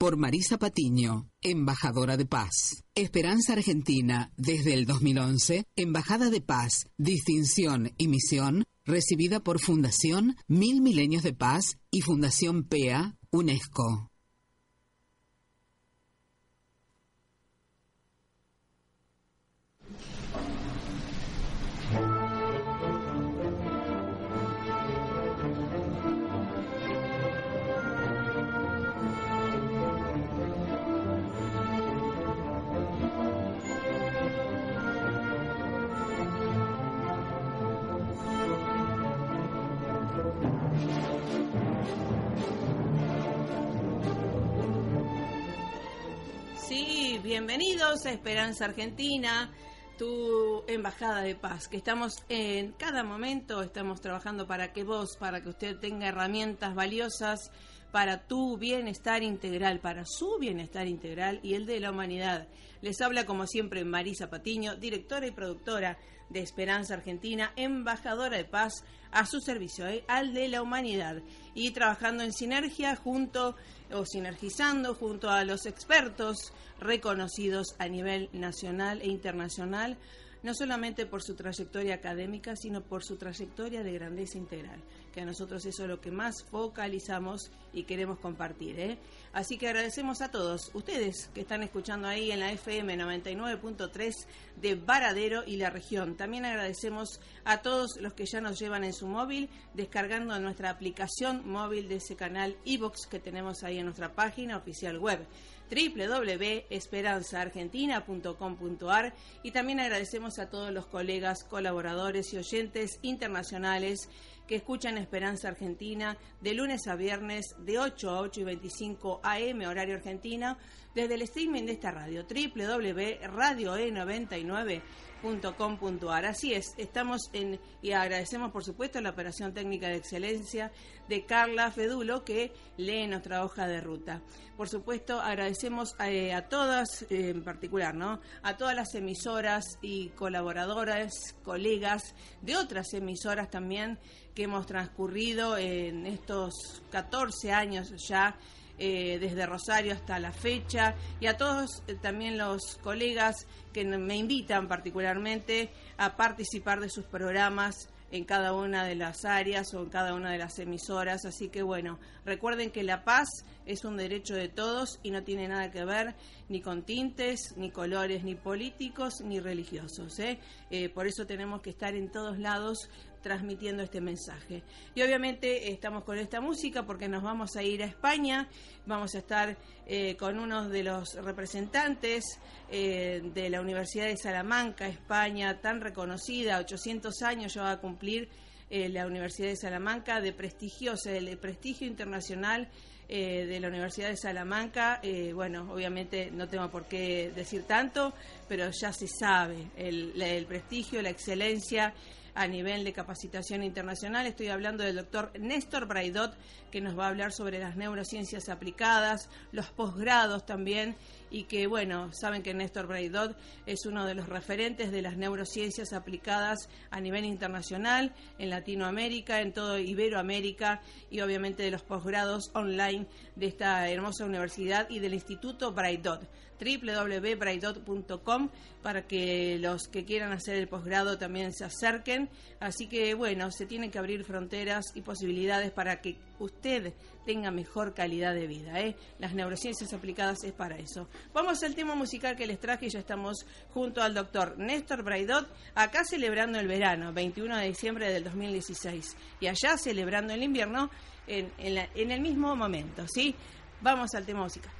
por Marisa Patiño, embajadora de paz. Esperanza Argentina, desde el 2011, embajada de paz, distinción y misión, recibida por Fundación Mil Milenios de Paz y Fundación PEA, UNESCO. Bienvenidos a Esperanza Argentina, tu embajada de paz, que estamos en cada momento, estamos trabajando para que vos, para que usted tenga herramientas valiosas para tu bienestar integral, para su bienestar integral y el de la humanidad. Les habla como siempre Marisa Patiño, directora y productora de Esperanza Argentina, embajadora de paz a su servicio, ¿eh? al de la humanidad, y trabajando en sinergia junto o sinergizando junto a los expertos reconocidos a nivel nacional e internacional no solamente por su trayectoria académica, sino por su trayectoria de grandeza integral, que a nosotros eso es lo que más focalizamos y queremos compartir. ¿eh? Así que agradecemos a todos ustedes que están escuchando ahí en la FM 99.3 de Varadero y la región. También agradecemos a todos los que ya nos llevan en su móvil descargando nuestra aplicación móvil de ese canal iBox que tenemos ahí en nuestra página oficial web www.esperanzaargentina.com.ar y también agradecemos a todos los colegas, colaboradores y oyentes internacionales que escuchan Esperanza Argentina de lunes a viernes de 8 a 8 y 25 AM horario argentina desde el streaming de esta radio www.radioe99 Así es, estamos en y agradecemos por supuesto la operación técnica de excelencia de Carla Fedulo que lee nuestra hoja de ruta. Por supuesto, agradecemos eh, a, todas, eh, en particular, ¿no? A todas las emisoras y colaboradoras, colegas de otras emisoras también que hemos transcurrido en estos 14 años ya eh, desde Rosario hasta la fecha y a todos eh, también los colegas que me invitan particularmente a participar de sus programas en cada una de las áreas o en cada una de las emisoras. Así que bueno, recuerden que la paz es un derecho de todos y no tiene nada que ver ni con tintes, ni colores, ni políticos, ni religiosos. ¿eh? por eso tenemos que estar en todos lados transmitiendo este mensaje. Y obviamente estamos con esta música porque nos vamos a ir a España, vamos a estar eh, con uno de los representantes eh, de la Universidad de Salamanca, España, tan reconocida, 800 años ya va a cumplir eh, la Universidad de Salamanca, de prestigio, el prestigio internacional de la Universidad de Salamanca. bueno, obviamente no tengo por qué decir tanto, pero ya se sabe el, el prestigio, la excelencia a nivel de capacitación internacional. Estoy hablando del doctor Néstor Braidot, que nos va a hablar sobre las neurociencias aplicadas, los posgrados también, y que, bueno, saben que Néstor Braidot es uno de los referentes de las neurociencias aplicadas a nivel internacional, en Latinoamérica, en todo Iberoamérica, y obviamente de los posgrados online de esta hermosa universidad y del Instituto Braidot www.braidot.com para que los que quieran hacer el posgrado también se acerquen. Así que bueno, se tienen que abrir fronteras y posibilidades para que usted tenga mejor calidad de vida. ¿eh? Las neurociencias aplicadas es para eso. Vamos al tema musical que les traje. Ya estamos junto al doctor Néstor Braidot, acá celebrando el verano, 21 de diciembre del 2016, y allá celebrando el invierno en, en el mismo momento. ¿sí? Vamos al tema musical.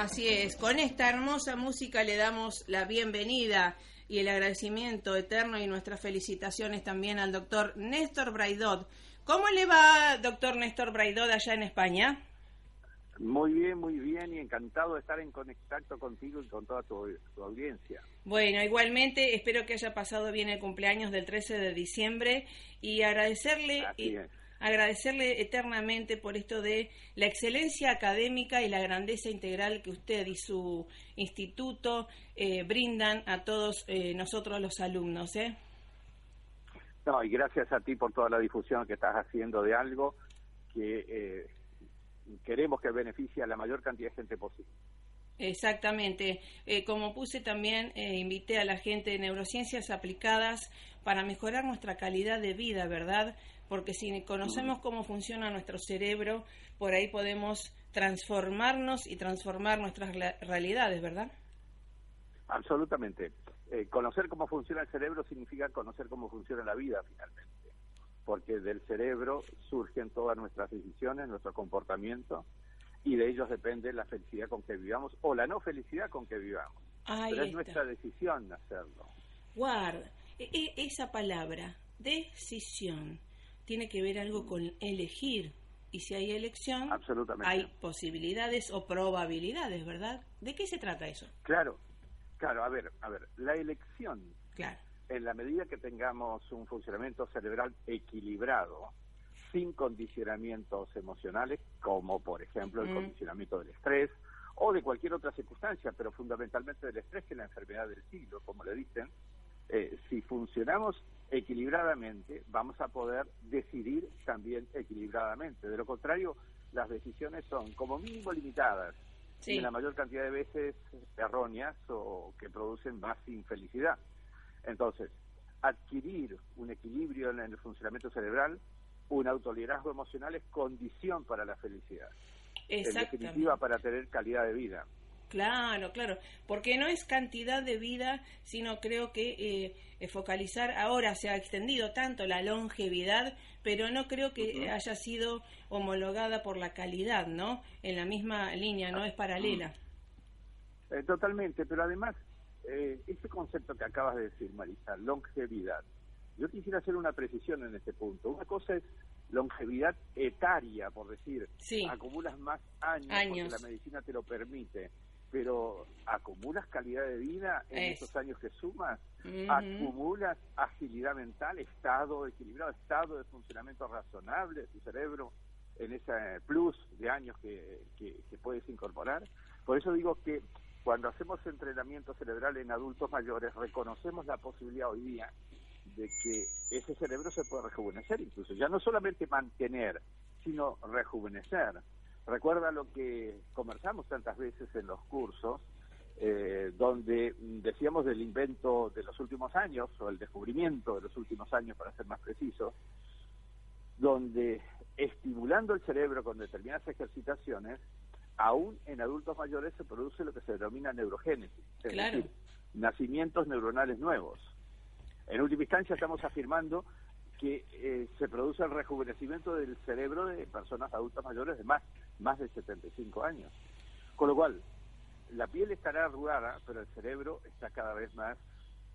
Así es, con esta hermosa música le damos la bienvenida y el agradecimiento eterno y nuestras felicitaciones también al doctor Néstor Braidot. ¿Cómo le va, doctor Néstor Braidot, allá en España? Muy bien, muy bien y encantado de estar en contacto contigo y con toda tu, audiencia. Bueno, igualmente espero que haya pasado bien el cumpleaños del 13 de diciembre y agradecerle agradecerle eternamente por esto de la excelencia académica y la grandeza integral que usted y su instituto eh, brindan a todos eh, nosotros los alumnos. ¿eh? No, y gracias a ti por toda la difusión que estás haciendo de algo que eh, queremos que beneficie a la mayor cantidad de gente posible. Exactamente. como puse también, invité a la gente de neurociencias aplicadas para mejorar nuestra calidad de vida, ¿verdad? Porque si conocemos cómo funciona nuestro cerebro, por ahí podemos transformarnos y transformar nuestras realidades, ¿verdad? Absolutamente. Eh, conocer cómo funciona el cerebro significa conocer cómo funciona la vida finalmente, porque del cerebro surgen todas nuestras decisiones, nuestro comportamiento, y de ellos depende la felicidad con que vivamos o la no felicidad con que vivamos. Pero es nuestra decisión hacerlo. Guarda, e, e, esa palabra, decisión tiene que ver algo con elegir. Y si hay elección, hay posibilidades o probabilidades, ¿verdad? ¿De qué se trata eso? Claro, claro, a ver, a ver, la elección, claro. en la medida que tengamos un funcionamiento cerebral equilibrado, sin condicionamientos emocionales, como por ejemplo el mm. condicionamiento del estrés o de cualquier otra circunstancia, pero fundamentalmente del estrés, que es la enfermedad del siglo, como le dicen, eh, si funcionamos equilibradamente, vamos a poder decidir también equilibradamente. De lo contrario, las decisiones son como mínimo limitadas y la mayor cantidad de veces erróneas o que producen más infelicidad. Entonces, adquirir un equilibrio en el funcionamiento cerebral, un autoliderazgo emocional es condición para la felicidad. En definitiva, para tener calidad de vida. Claro, claro, porque no es cantidad de vida, sino creo que eh, focalizar, ahora se ha extendido tanto la longevidad, pero no creo que haya sido homologada por la calidad, ¿no? En la misma línea, no es paralela. Eh, totalmente, pero además eh, ese concepto que acabas de decir, Marisa, longevidad, yo quisiera hacer una precisión en este punto. Una cosa es longevidad etaria, por decir, acumulas más años, porque la medicina te lo permite, pero acumulas calidad de vida en esos años que sumas, acumulas agilidad mental, estado equilibrado, estado de funcionamiento razonable de tu cerebro en ese plus de años que, que puedes incorporar. Por eso digo que cuando hacemos entrenamiento cerebral en adultos mayores, reconocemos la posibilidad hoy día de que ese cerebro se puede rejuvenecer, incluso ya no solamente mantener, sino rejuvenecer. Recuerda lo que conversamos tantas veces en los cursos, eh, donde decíamos del invento de los últimos años, o el descubrimiento de los últimos años, para ser más preciso, donde estimulando el cerebro con determinadas ejercitaciones, aún en adultos mayores se produce lo que se denomina neurogénesis, es decir, nacimientos neuronales nuevos. En última instancia estamos afirmando que eh, se produce el rejuvenecimiento del cerebro de personas adultas mayores de más, más de 75 años. Con lo cual, la piel estará arrugada, pero el cerebro está cada vez más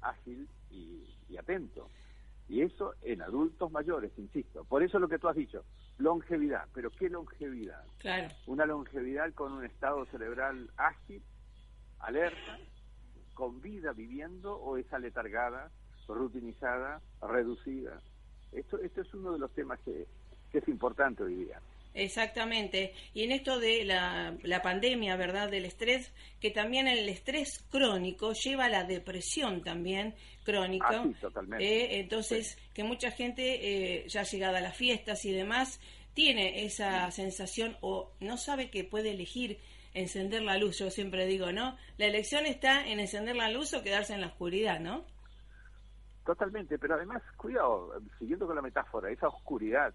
ágil y, y atento. Y eso en adultos mayores, insisto. Por eso lo que tú has dicho, longevidad. Pero ¿qué longevidad? Claro. Una longevidad con un estado cerebral ágil, alerta, con vida viviendo o es aletargada rutinizada, reducida. Esto, esto es uno de los temas que, es importante hoy día. Exactamente. Y en esto de la, la, pandemia, ¿verdad? Del estrés, que también el estrés crónico lleva a la depresión también crónica. Ah, totalmente. Eh, entonces, que mucha gente, eh, ya llegada a las fiestas y demás, tiene esa sensación o no sabe que puede elegir encender la luz. Yo siempre digo, ¿no? La elección está en encender la luz o quedarse en la oscuridad, ¿no? Totalmente, pero además, cuidado, siguiendo con la metáfora, esa oscuridad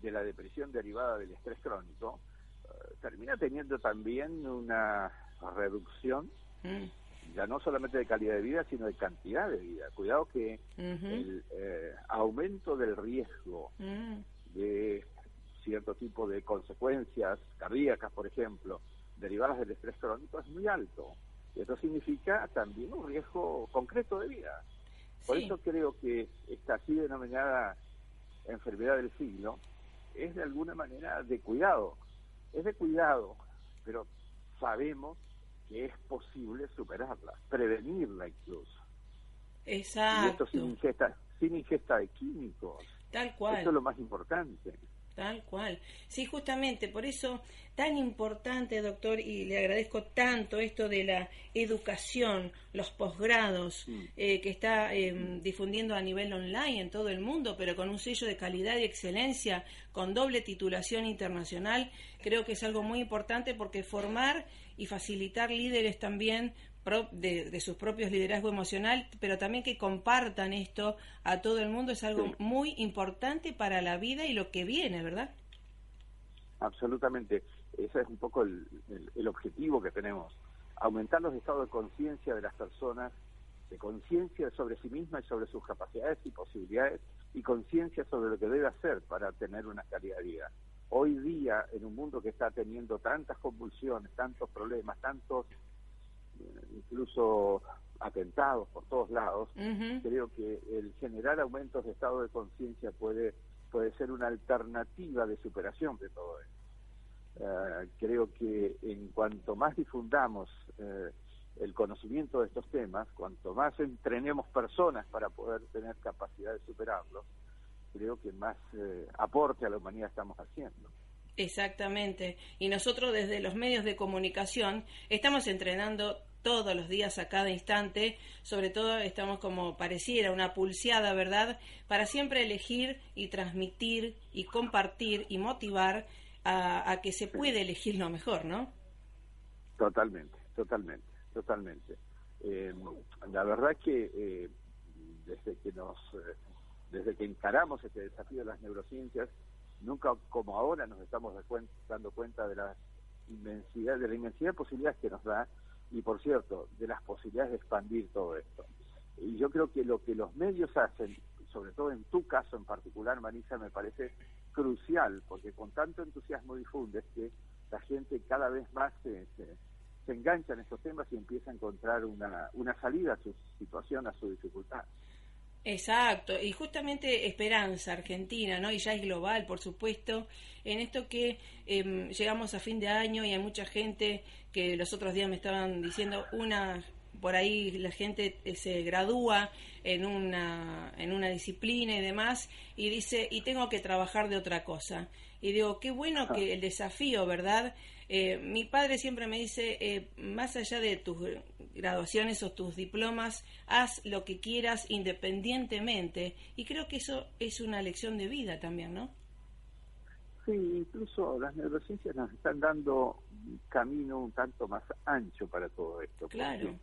de la depresión derivada del estrés crónico eh, termina teniendo también una reducción mm. ya no solamente de calidad de vida, sino de cantidad de vida. Cuidado que el eh, aumento del riesgo mm. de cierto tipo de consecuencias cardíacas, por ejemplo, derivadas del estrés crónico es muy alto. Y eso significa también un riesgo concreto de vida. Por eso creo que esta así denominada enfermedad del siglo es de alguna manera de cuidado. Es de cuidado, pero sabemos que es posible superarla, prevenirla incluso. Exacto. Y esto sin ingesta, sin ingesta de químicos. Tal cual. Eso es lo más importante. Tal cual. Sí, justamente, por eso tan importante, doctor, y le agradezco tanto esto de la educación, los posgrados mm. eh, que está em, difundiendo a nivel online en todo el mundo, pero con un sello de calidad y excelencia, con doble titulación internacional, creo que es algo muy importante porque formar y facilitar líderes también de, sus propios liderazgo emocional, pero también que compartan esto a todo el mundo es algo muy importante para la vida y lo que viene, ¿verdad? Absolutamente. Ese es un poco el, objetivo que tenemos. Aumentar los estados de conciencia de las personas, de conciencia sobre sí mismas y sobre sus capacidades y posibilidades, y conciencia sobre lo que debe hacer para tener una calidad de vida. Hoy día, en un mundo que está teniendo tantas convulsiones, tantos problemas, tantos incluso atentados por todos lados, creo que el generar aumentos de estado de conciencia puede, puede ser una alternativa de superación de todo esto. Eh, creo que en cuanto más difundamos eh, el conocimiento de estos temas, cuanto más entrenemos personas para poder tener capacidad de superarlos, creo que más eh, aporte a la humanidad estamos haciendo. Exactamente. Y nosotros desde los medios de comunicación estamos entrenando todos los días, a cada instante, sobre todo estamos como pareciera una pulseada, ¿verdad? Para siempre elegir y transmitir y compartir y motivar a, que se puede elegir lo mejor, ¿no? Totalmente, totalmente, totalmente. Eh, la verdad que eh, desde que nos, eh, desde que encaramos este desafío de las neurociencias, nunca como ahora nos estamos dando cuenta de la inmensidad, de la inmensidad de posibilidades que nos da y por cierto, de las posibilidades de expandir todo esto. Y yo creo que lo que los medios hacen, sobre todo en tu caso en particular, Marisa, me parece crucial, porque con tanto entusiasmo difundes que la gente cada vez más se, se engancha en estos temas y empieza a encontrar una, una salida a su situación, a su dificultad. Exacto, y justamente Esperanza Argentina, ¿no? Y ya es global, por supuesto, en esto que em, llegamos a fin de año y hay mucha gente que los otros días me estaban diciendo una por ahí la gente eh, se gradúa en una en una disciplina y demás y dice y tengo que trabajar de otra cosa y digo qué bueno que el desafío verdad eh, mi padre siempre me dice, eh, más allá de tus graduaciones o tus diplomas, haz lo que quieras independientemente. Y creo que eso es una lección de vida también, ¿no? Sí, incluso las neurociencias nos están dando un camino un tanto más ancho para todo esto. Claro.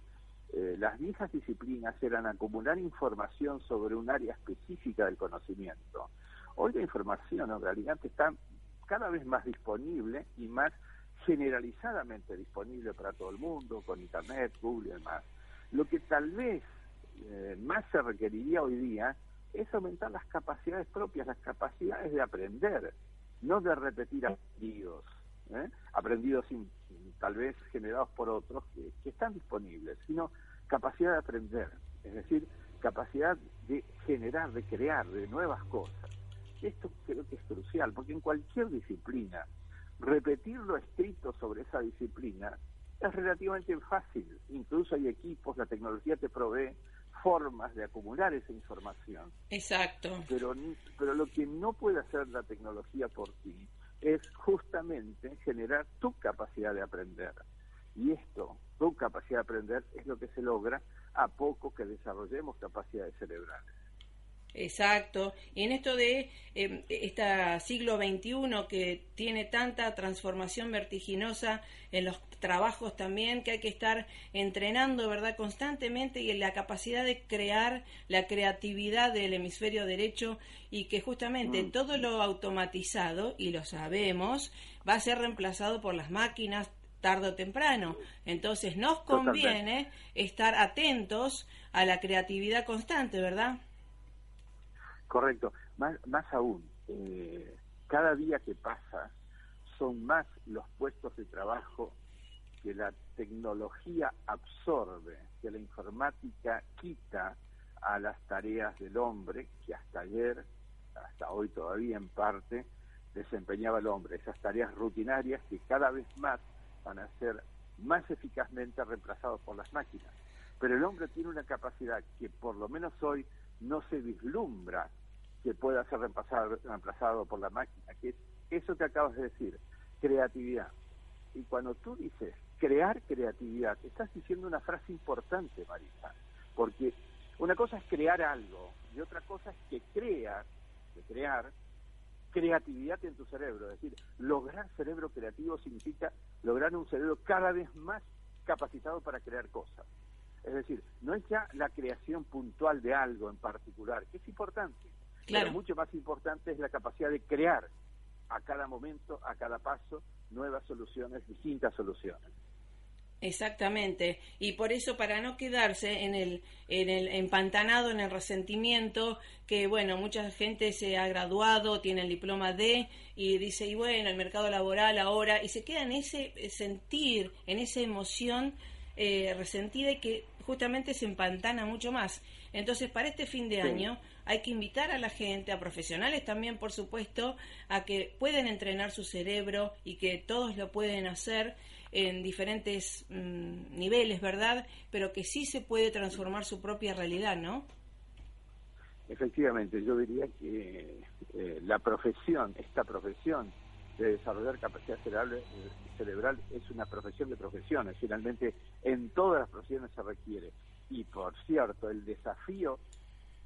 Eh, las viejas disciplinas eran acumular información sobre un área específica del conocimiento. Hoy la información en realidad está cada vez más disponible y más generalizadamente disponible para todo el mundo, con Internet, Google y demás. Lo que tal vez eh, más se requeriría hoy día es aumentar las capacidades propias, las capacidades de aprender, no de repetir aprendidos, ¿eh? aprendidos tal vez generados por otros que, que están disponibles, sino capacidad de aprender, es decir, capacidad de generar, de crear, de nuevas cosas. Esto creo que es crucial, porque en cualquier disciplina, repetir lo escrito sobre esa disciplina es relativamente fácil. Incluso hay equipos, la tecnología te provee formas de acumular esa información. Exacto. Pero, pero lo que no puede hacer la tecnología por ti es justamente generar tu capacidad de aprender. Y esto, tu capacidad de aprender, es lo que se logra a poco que desarrollemos capacidades cerebrales. Exacto. Y en esto de este siglo XXI que tiene tanta transformación vertiginosa en los trabajos también, que hay que estar entrenando, ¿verdad?, constantemente y en la capacidad de crear la creatividad del hemisferio derecho y que justamente mm. todo lo automatizado, y lo sabemos, va a ser reemplazado por las máquinas tarde o temprano. Entonces nos conviene estar atentos a la creatividad constante, ¿verdad? Correcto. Más, más aún, eh, cada día que pasa son más los puestos de trabajo que la tecnología absorbe, que la informática quita a las tareas del hombre, que hasta ayer, hasta hoy todavía en parte, desempeñaba el hombre, esas tareas rutinarias que cada vez más van a ser más eficazmente reemplazados por las máquinas. Pero el hombre tiene una capacidad que por lo menos hoy no se vislumbra que pueda ser reemplazado, reemplazado por la máquina, que es eso que acabas de decir, creatividad. Y cuando tú dices crear creatividad, estás diciendo una frase importante, Marisa, porque una cosa es crear algo y otra cosa es que creas, crear, creatividad en tu cerebro. Es decir, lograr cerebro creativo significa lograr un cerebro cada vez más capacitado para crear cosas. Es decir, no es ya la creación puntual de algo en particular, que es importante, pero mucho más importante es la capacidad de crear a cada momento, a cada paso, nuevas soluciones, distintas soluciones. Exactamente, y por eso para no quedarse en el, en el empantanado en el resentimiento, que bueno, mucha gente se ha graduado, tiene el diploma D y dice, y bueno, el mercado laboral ahora, y se queda en ese sentir, en esa emoción eh, resentida y que justamente se empantana mucho más. Entonces, para este fin de año hay que invitar a la gente, a profesionales también, por supuesto, a que pueden entrenar su cerebro y que todos lo pueden hacer en diferentes mm, niveles, ¿verdad? Pero que sí se puede transformar su propia realidad, ¿no? Efectivamente, yo diría que eh, la profesión, esta profesión de desarrollar capacidad cerebral, cerebral es una profesión de profesiones. Finalmente, en todas las profesiones se requiere. Y por cierto, el desafío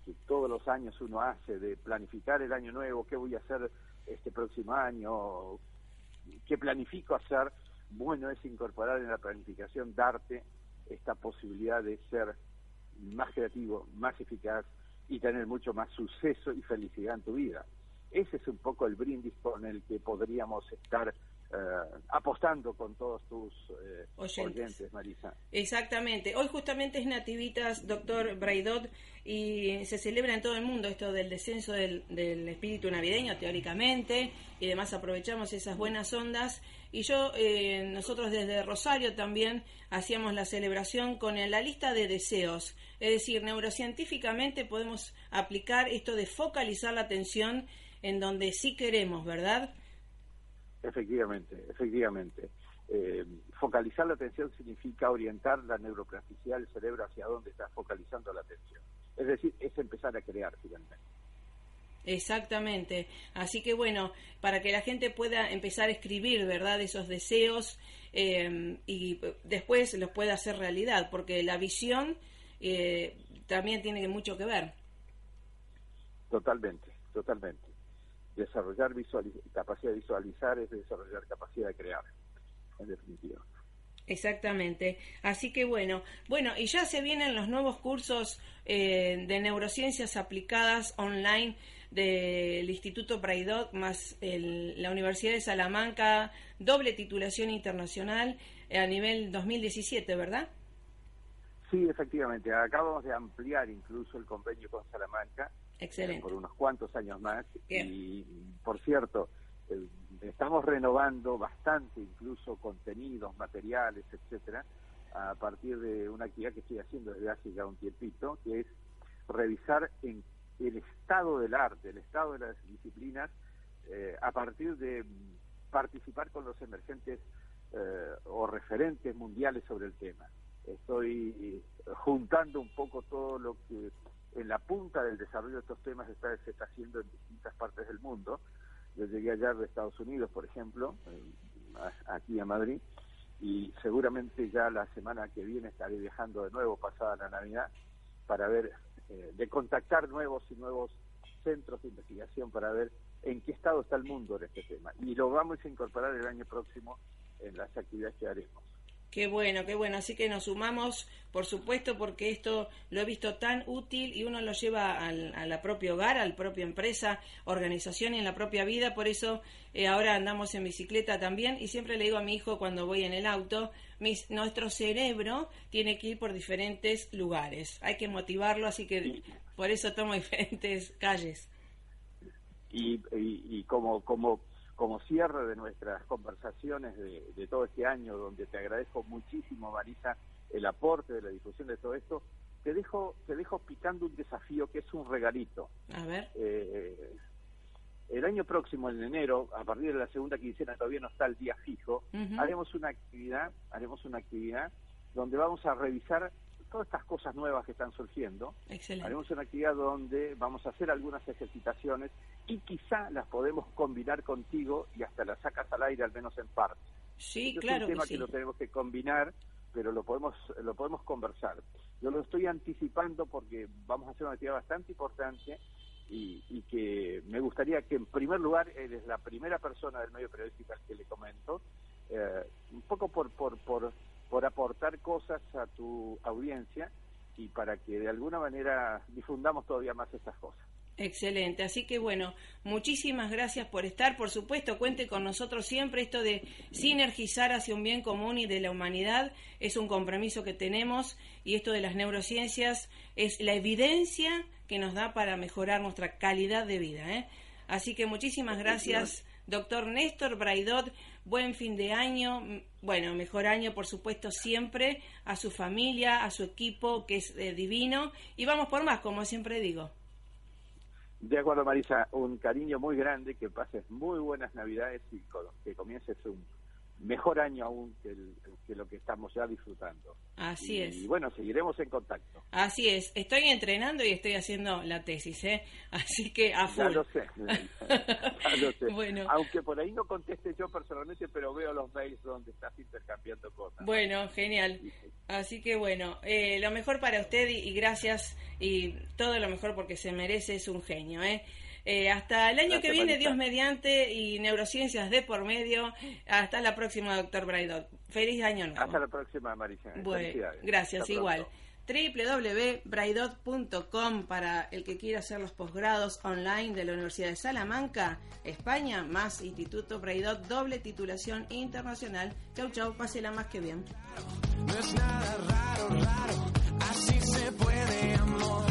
que todos los años uno hace de planificar el año nuevo, qué voy a hacer este próximo año, qué planifico hacer, bueno es incorporar en la planificación, darte esta posibilidad de ser más creativo, más eficaz y tener mucho más suceso y felicidad en tu vida. Ese es un poco el brindis con el que podríamos estar eh, apostando con todos tus eh, oyentes. Marisa. Exactamente. Hoy justamente es Nativitas, doctor Braidot, y se celebra en todo el mundo esto del descenso del, espíritu navideño, teóricamente, y además aprovechamos esas buenas ondas. Y yo, eh, nosotros desde Rosario también hacíamos la celebración con la lista de deseos. Es decir, neurocientíficamente podemos aplicar esto de focalizar la atención en donde sí queremos, ¿verdad? Efectivamente, efectivamente. Eh, focalizar la atención significa orientar la neuroplasticidad del cerebro hacia donde está focalizando la atención. Es decir, es empezar a crear finalmente. Exactamente. Así que bueno, para que la gente pueda empezar a escribir, ¿verdad? Esos deseos eh, y después los pueda hacer realidad, porque la visión eh, también tiene mucho que ver. Totalmente, totalmente desarrollar capacidad de visualizar es desarrollar capacidad de crear, en definitiva. Exactamente. Así que bueno, bueno, y ya se vienen los nuevos cursos eh, de neurociencias aplicadas online del Instituto Braidot más la Universidad de Salamanca, doble titulación internacional eh, a nivel 2017, ¿verdad? Sí, efectivamente. Acabamos de ampliar incluso el convenio con Salamanca Excelente. por unos cuantos años más. Y, por cierto, eh, estamos renovando bastante incluso contenidos, materiales, etcétera, a partir de una actividad que estoy haciendo desde hace ya un tiempito, que es revisar en el estado del arte, el estado de las disciplinas, eh, a partir de participar con los emergentes eh, o referentes mundiales sobre el tema. Estoy juntando un poco todo lo que en la punta del desarrollo de estos temas está, se está haciendo en distintas partes del mundo. Yo llegué allá de Estados Unidos, por ejemplo, aquí a Madrid, y seguramente ya la semana que viene estaré viajando de nuevo, pasada la Navidad, para ver, eh, de contactar nuevos y nuevos centros de investigación para ver en qué estado está el mundo en este tema. Y lo vamos a incorporar el año próximo en las actividades que haremos. Qué bueno, qué bueno. Así que nos sumamos, por supuesto, porque esto lo he visto tan útil y uno lo lleva al, a la propio hogar, a la propia empresa, organización y en la propia vida. Por eso eh, ahora andamos en bicicleta también y siempre le digo a mi hijo cuando voy en el auto, nuestro cerebro tiene que ir por diferentes lugares. Hay que motivarlo, así que por eso tomo diferentes calles. Y, y como, como como cierre de nuestras conversaciones de, todo este año, donde te agradezco muchísimo, Marisa, el aporte de la difusión de todo esto, te dejo, te dejo picando un desafío que es un regalito. A ver. Eh, el año próximo, en enero, a partir de la segunda quincena, todavía no está el día fijo, haremos una actividad, haremos una actividad donde vamos a revisar todas estas cosas nuevas que están surgiendo. Haremos una actividad donde vamos a hacer algunas ejercitaciones y quizá las podemos combinar contigo y hasta las sacas al aire, al menos en parte. Sí, claro. Es un tema que, lo tenemos que combinar, pero lo podemos, lo podemos conversar. Yo lo estoy anticipando porque vamos a hacer una actividad bastante importante y, y, que me gustaría que en primer lugar eres la primera persona del medio periodístico al que le comento, eh, un poco por, por, por por aportar cosas a tu audiencia y para que de alguna manera difundamos todavía más estas cosas. Excelente, así que bueno, muchísimas gracias por estar, por supuesto, cuente con nosotros siempre, esto de sinergizar hacia un bien común y de la humanidad es un compromiso que tenemos. Y esto de las neurociencias es la evidencia que nos da para mejorar nuestra calidad de vida. ¿eh? Así que muchísimas gracias, doctor Néstor Braidot, buen fin de año, bueno, mejor año por supuesto siempre, a su familia, a su equipo que es eh, divino. Y vamos por más, como siempre digo. De acuerdo, Marisa, un cariño muy grande, que pases muy buenas Navidades y que comiences un mejor año aún que, lo que estamos ya disfrutando. Así es. Y bueno, seguiremos en contacto. Así es. Estoy entrenando y estoy haciendo la tesis, ¿eh? Así que a full. Ya lo sé. ya lo sé. Bueno. Aunque por ahí no conteste yo personalmente, pero veo los mails donde estás intercambiando cosas. Bueno, genial. Así que bueno, eh, lo mejor para usted y, y gracias y todo lo mejor porque se merece, es un genio, ¿eh? Eh, hasta el año que viene, Dios mediante, y neurociencias de por medio. Hasta la próxima, doctor Braidot. Feliz año nuevo. Hasta la próxima, Marisa. Bueno, gracias, igual. www.braidot.com para el que quiera hacer los posgrados online de la Universidad de Salamanca, España, más Instituto Braidot, doble titulación internacional. Chau, chau, pásela más que bien. No es nada raro, raro, así se puede, amor.